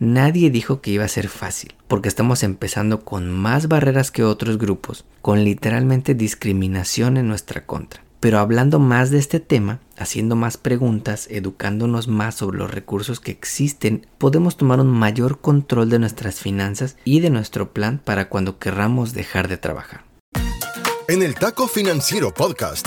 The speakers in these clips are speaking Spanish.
Nadie dijo que iba a ser fácil, porque estamos empezando con más barreras que otros grupos, con literalmente discriminación en nuestra contra. Pero hablando más de este tema, haciendo más preguntas, educándonos más sobre los recursos que existen, podemos tomar un mayor control de nuestras finanzas y de nuestro plan para cuando querramos dejar de trabajar. En el Taco Financiero Podcast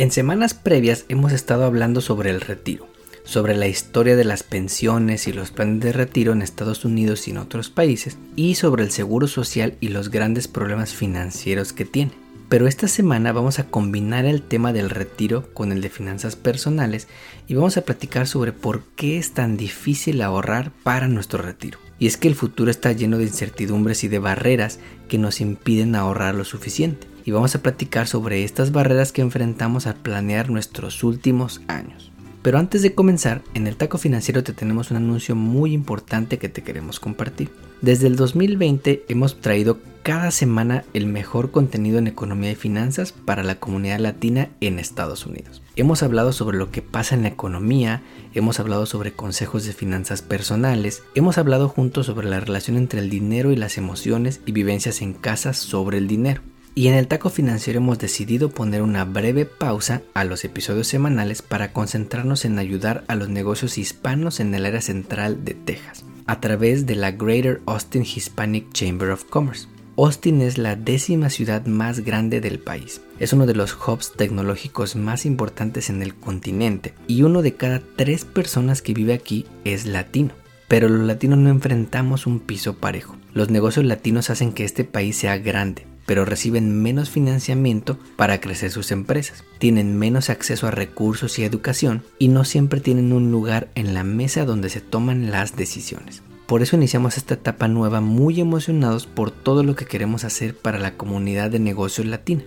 En semanas previas hemos estado hablando sobre el retiro, sobre la historia de las pensiones y los planes de retiro en Estados Unidos y en otros países, y sobre el seguro social y los grandes problemas financieros que tiene. Pero esta semana vamos a combinar el tema del retiro con el de finanzas personales y vamos a platicar sobre por qué es tan difícil ahorrar para nuestro retiro. Y es que el futuro está lleno de incertidumbres y de barreras que nos impiden ahorrar lo suficiente y vamos a platicar sobre estas barreras que enfrentamos al planear nuestros últimos años. Pero antes de comenzar, en el Taco Financiero te tenemos un anuncio muy importante que te queremos compartir. Desde el 2020 hemos traído cada semana el mejor contenido en economía y finanzas para la comunidad latina en Estados Unidos. Hemos hablado sobre lo que pasa en la economía, hemos hablado sobre consejos de finanzas personales, hemos hablado juntos sobre la relación entre el dinero y las emociones y vivencias en casa sobre el dinero. Y en el taco financiero hemos decidido poner una breve pausa a los episodios semanales para concentrarnos en ayudar a los negocios hispanos en el área central de Texas, a través de la Greater Austin Hispanic Chamber of Commerce. Austin es la décima ciudad más grande del país. Es uno de los hubs tecnológicos más importantes en el continente y uno de cada tres personas que vive aquí es latino. Pero los latinos no enfrentamos un piso parejo. Los negocios latinos hacen que este país sea grande, pero reciben menos financiamiento para crecer sus empresas, tienen menos acceso a recursos y educación y no siempre tienen un lugar en la mesa donde se toman las decisiones. Por eso iniciamos esta etapa nueva muy emocionados por todo lo que queremos hacer para la comunidad de negocios latina.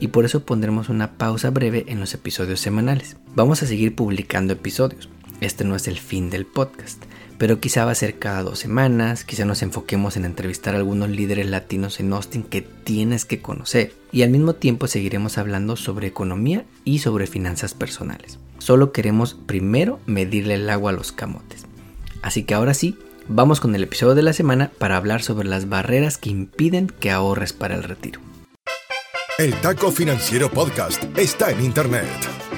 Y por eso pondremos una pausa breve en los episodios semanales. Vamos a seguir publicando episodios. Este no es el fin del podcast pero quizá va a ser cada dos semanas, quizá nos enfoquemos en entrevistar a algunos líderes latinos en Austin que tienes que conocer y al mismo tiempo seguiremos hablando sobre economía y sobre finanzas personales. Solo queremos primero medirle el agua a los camotes. Así que ahora sí, vamos con el episodio de la semana para hablar sobre las barreras que impiden que ahorres para el retiro. El Taco Financiero Podcast está en Internet.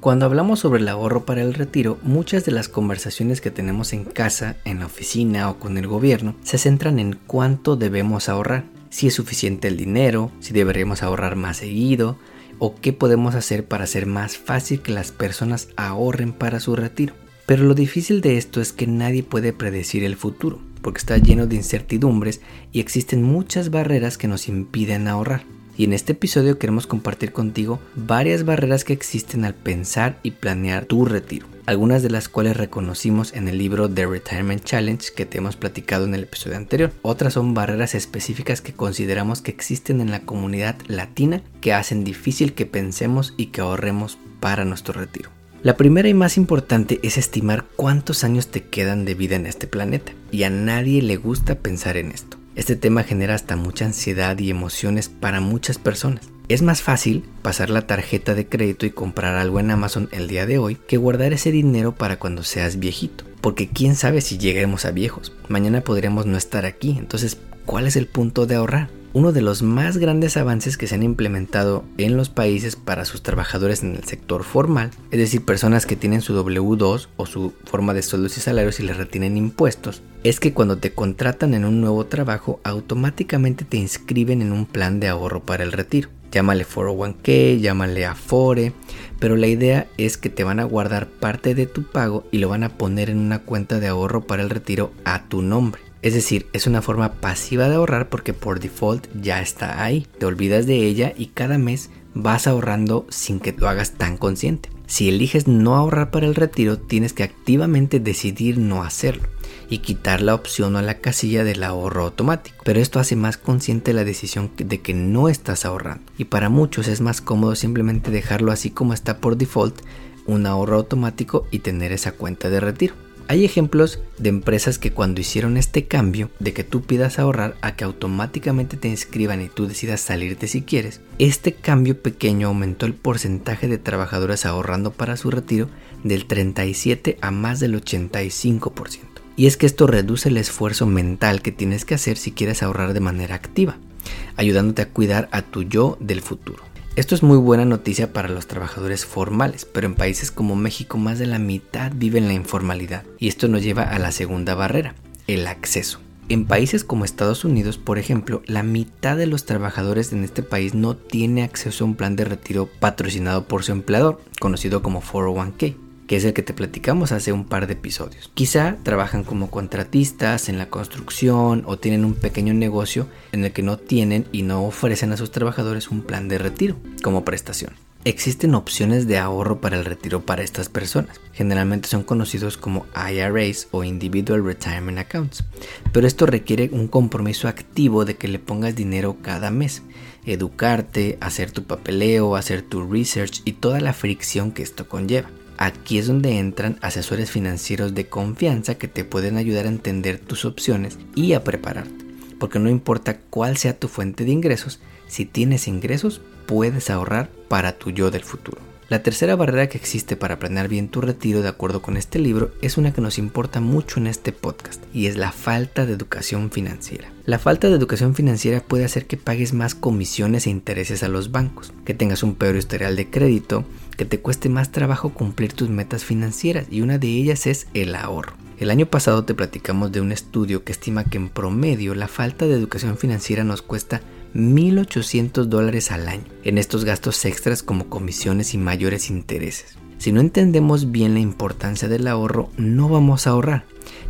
Cuando hablamos sobre el ahorro para el retiro, muchas de las conversaciones que tenemos en casa, en la oficina o con el gobierno se centran en cuánto debemos ahorrar, si es suficiente el dinero, si deberíamos ahorrar más seguido o qué podemos hacer para hacer más fácil que las personas ahorren para su retiro. Pero lo difícil de esto es que nadie puede predecir el futuro, porque está lleno de incertidumbres y existen muchas barreras que nos impiden ahorrar. Y en este episodio queremos compartir contigo varias barreras que existen al pensar y planear tu retiro, algunas de las cuales reconocimos en el libro The Retirement Challenge que te hemos platicado en el episodio anterior. Otras son barreras específicas que consideramos que existen en la comunidad latina que hacen difícil que pensemos y que ahorremos para nuestro retiro. La primera y más importante es estimar cuántos años te quedan de vida en este planeta, y a nadie le gusta pensar en esto. Este tema genera hasta mucha ansiedad y emociones para muchas personas. Es más fácil pasar la tarjeta de crédito y comprar algo en Amazon el día de hoy que guardar ese dinero para cuando seas viejito. Porque quién sabe si lleguemos a viejos. Mañana podríamos no estar aquí. Entonces, ¿cuál es el punto de ahorrar? Uno de los más grandes avances que se han implementado en los países para sus trabajadores en el sector formal, es decir, personas que tienen su W2 o su forma de sueldos y salarios y les retienen impuestos, es que cuando te contratan en un nuevo trabajo automáticamente te inscriben en un plan de ahorro para el retiro. Llámale 401k, llámale Afore, pero la idea es que te van a guardar parte de tu pago y lo van a poner en una cuenta de ahorro para el retiro a tu nombre. Es decir, es una forma pasiva de ahorrar porque por default ya está ahí. Te olvidas de ella y cada mes vas ahorrando sin que lo hagas tan consciente. Si eliges no ahorrar para el retiro, tienes que activamente decidir no hacerlo y quitar la opción o la casilla del ahorro automático. Pero esto hace más consciente la decisión de que no estás ahorrando. Y para muchos es más cómodo simplemente dejarlo así como está por default, un ahorro automático y tener esa cuenta de retiro. Hay ejemplos de empresas que cuando hicieron este cambio de que tú pidas ahorrar a que automáticamente te inscriban y tú decidas salirte si quieres, este cambio pequeño aumentó el porcentaje de trabajadores ahorrando para su retiro del 37 a más del 85%. Y es que esto reduce el esfuerzo mental que tienes que hacer si quieres ahorrar de manera activa, ayudándote a cuidar a tu yo del futuro. Esto es muy buena noticia para los trabajadores formales, pero en países como México más de la mitad vive en la informalidad y esto nos lleva a la segunda barrera, el acceso. En países como Estados Unidos, por ejemplo, la mitad de los trabajadores en este país no tiene acceso a un plan de retiro patrocinado por su empleador, conocido como 401k que es el que te platicamos hace un par de episodios. Quizá trabajan como contratistas en la construcción o tienen un pequeño negocio en el que no tienen y no ofrecen a sus trabajadores un plan de retiro como prestación. Existen opciones de ahorro para el retiro para estas personas. Generalmente son conocidos como IRAs o Individual Retirement Accounts. Pero esto requiere un compromiso activo de que le pongas dinero cada mes. Educarte, hacer tu papeleo, hacer tu research y toda la fricción que esto conlleva. Aquí es donde entran asesores financieros de confianza que te pueden ayudar a entender tus opciones y a prepararte. Porque no importa cuál sea tu fuente de ingresos, si tienes ingresos puedes ahorrar para tu yo del futuro. La tercera barrera que existe para planear bien tu retiro de acuerdo con este libro es una que nos importa mucho en este podcast y es la falta de educación financiera. La falta de educación financiera puede hacer que pagues más comisiones e intereses a los bancos, que tengas un peor historial de crédito, que te cueste más trabajo cumplir tus metas financieras y una de ellas es el ahorro. El año pasado te platicamos de un estudio que estima que en promedio la falta de educación financiera nos cuesta 1.800 dólares al año en estos gastos extras como comisiones y mayores intereses. Si no entendemos bien la importancia del ahorro, no vamos a ahorrar,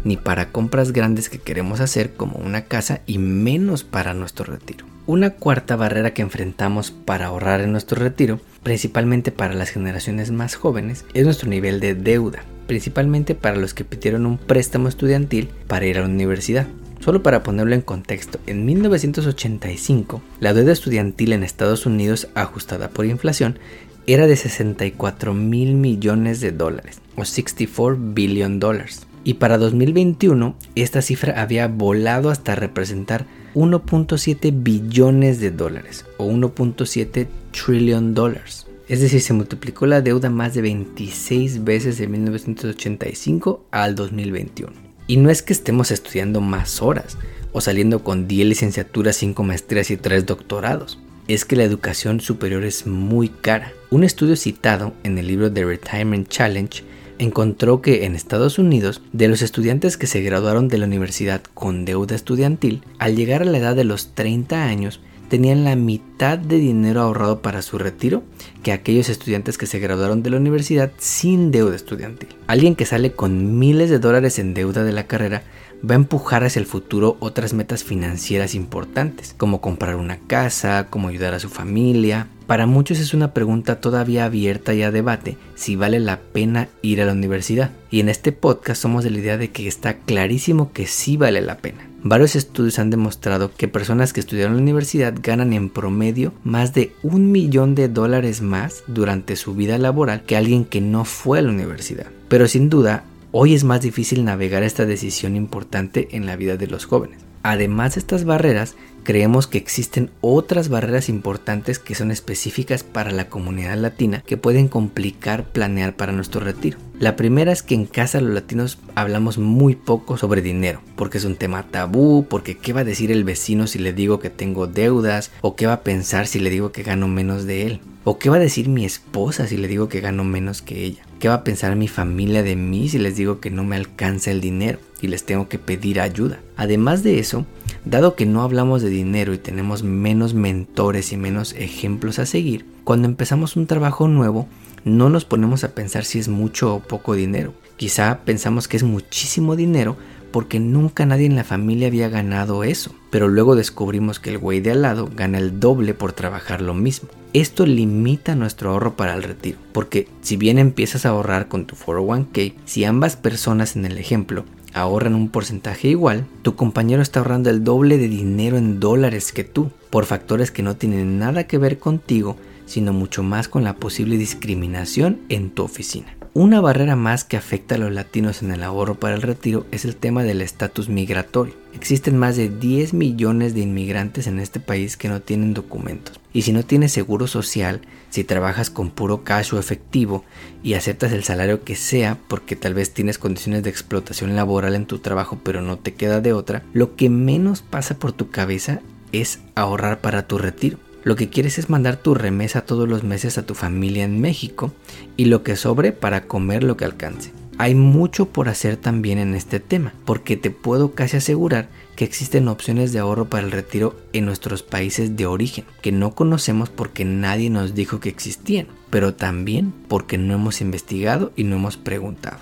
ni para compras grandes que queremos hacer como una casa y menos para nuestro retiro. Una cuarta barrera que enfrentamos para ahorrar en nuestro retiro, principalmente para las generaciones más jóvenes, es nuestro nivel de deuda, principalmente para los que pidieron un préstamo estudiantil para ir a la universidad. Solo para ponerlo en contexto, en 1985 la deuda estudiantil en Estados Unidos ajustada por inflación era de 64 mil millones de dólares o 64 billion dólares. Y para 2021 esta cifra había volado hasta representar 1.7 billones de dólares o 1.7 trillion dólares. Es decir, se multiplicó la deuda más de 26 veces de 1985 al 2021. Y no es que estemos estudiando más horas o saliendo con 10 licenciaturas, 5 maestrías y 3 doctorados. Es que la educación superior es muy cara. Un estudio citado en el libro The Retirement Challenge encontró que en Estados Unidos, de los estudiantes que se graduaron de la universidad con deuda estudiantil, al llegar a la edad de los 30 años, tenían la mitad de dinero ahorrado para su retiro que aquellos estudiantes que se graduaron de la universidad sin deuda estudiantil. Alguien que sale con miles de dólares en deuda de la carrera va a empujar hacia el futuro otras metas financieras importantes, como comprar una casa, como ayudar a su familia. Para muchos es una pregunta todavía abierta y a debate si vale la pena ir a la universidad. Y en este podcast somos de la idea de que está clarísimo que sí vale la pena. Varios estudios han demostrado que personas que estudiaron en la universidad ganan en promedio más de un millón de dólares más durante su vida laboral que alguien que no fue a la universidad. Pero sin duda, Hoy es más difícil navegar esta decisión importante en la vida de los jóvenes. Además de estas barreras, creemos que existen otras barreras importantes que son específicas para la comunidad latina que pueden complicar planear para nuestro retiro. La primera es que en casa los latinos hablamos muy poco sobre dinero, porque es un tema tabú, porque qué va a decir el vecino si le digo que tengo deudas, o qué va a pensar si le digo que gano menos de él, o qué va a decir mi esposa si le digo que gano menos que ella. ¿Qué va a pensar mi familia de mí si les digo que no me alcanza el dinero? Y les tengo que pedir ayuda. Además de eso, dado que no hablamos de dinero y tenemos menos mentores y menos ejemplos a seguir, cuando empezamos un trabajo nuevo, no nos ponemos a pensar si es mucho o poco dinero. Quizá pensamos que es muchísimo dinero porque nunca nadie en la familia había ganado eso. Pero luego descubrimos que el güey de al lado gana el doble por trabajar lo mismo. Esto limita nuestro ahorro para el retiro, porque si bien empiezas a ahorrar con tu 401k, si ambas personas en el ejemplo ahorran un porcentaje igual, tu compañero está ahorrando el doble de dinero en dólares que tú, por factores que no tienen nada que ver contigo, sino mucho más con la posible discriminación en tu oficina. Una barrera más que afecta a los latinos en el ahorro para el retiro es el tema del estatus migratorio. Existen más de 10 millones de inmigrantes en este país que no tienen documentos. Y si no tienes seguro social, si trabajas con puro cash o efectivo y aceptas el salario que sea porque tal vez tienes condiciones de explotación laboral en tu trabajo pero no te queda de otra, lo que menos pasa por tu cabeza es ahorrar para tu retiro. Lo que quieres es mandar tu remesa todos los meses a tu familia en México y lo que sobre para comer lo que alcance. Hay mucho por hacer también en este tema, porque te puedo casi asegurar que existen opciones de ahorro para el retiro en nuestros países de origen, que no conocemos porque nadie nos dijo que existían, pero también porque no hemos investigado y no hemos preguntado.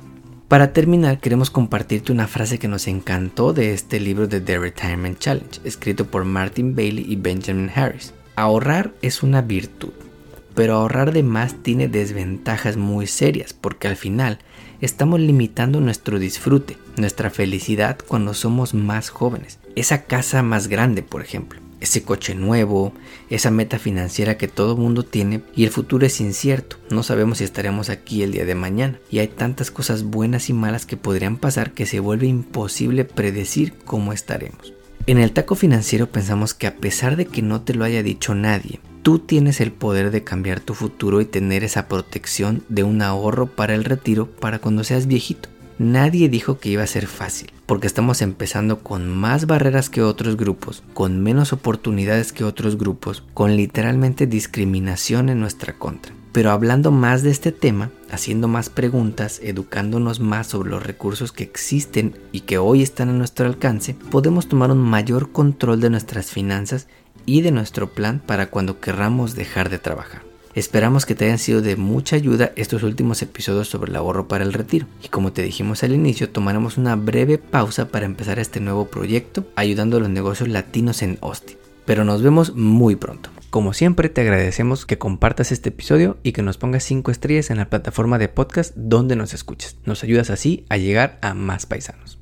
Para terminar, queremos compartirte una frase que nos encantó de este libro de The Retirement Challenge, escrito por Martin Bailey y Benjamin Harris. Ahorrar es una virtud, pero ahorrar de más tiene desventajas muy serias porque al final estamos limitando nuestro disfrute, nuestra felicidad cuando somos más jóvenes. Esa casa más grande, por ejemplo, ese coche nuevo, esa meta financiera que todo mundo tiene y el futuro es incierto, no sabemos si estaremos aquí el día de mañana y hay tantas cosas buenas y malas que podrían pasar que se vuelve imposible predecir cómo estaremos. En el taco financiero pensamos que a pesar de que no te lo haya dicho nadie, tú tienes el poder de cambiar tu futuro y tener esa protección de un ahorro para el retiro para cuando seas viejito. Nadie dijo que iba a ser fácil, porque estamos empezando con más barreras que otros grupos, con menos oportunidades que otros grupos, con literalmente discriminación en nuestra contra. Pero hablando más de este tema, haciendo más preguntas, educándonos más sobre los recursos que existen y que hoy están a nuestro alcance, podemos tomar un mayor control de nuestras finanzas y de nuestro plan para cuando querramos dejar de trabajar. Esperamos que te hayan sido de mucha ayuda estos últimos episodios sobre el ahorro para el retiro. Y como te dijimos al inicio, tomaremos una breve pausa para empezar este nuevo proyecto ayudando a los negocios latinos en Austin. Pero nos vemos muy pronto. Como siempre, te agradecemos que compartas este episodio y que nos pongas 5 estrellas en la plataforma de podcast donde nos escuches. Nos ayudas así a llegar a más paisanos.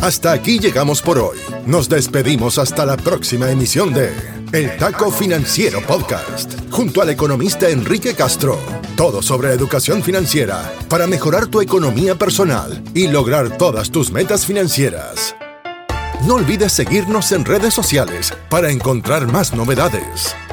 Hasta aquí llegamos por hoy. Nos despedimos hasta la próxima emisión de El Taco Financiero Podcast, junto al economista Enrique Castro. Todo sobre educación financiera para mejorar tu economía personal y lograr todas tus metas financieras. No olvides seguirnos en redes sociales para encontrar más novedades.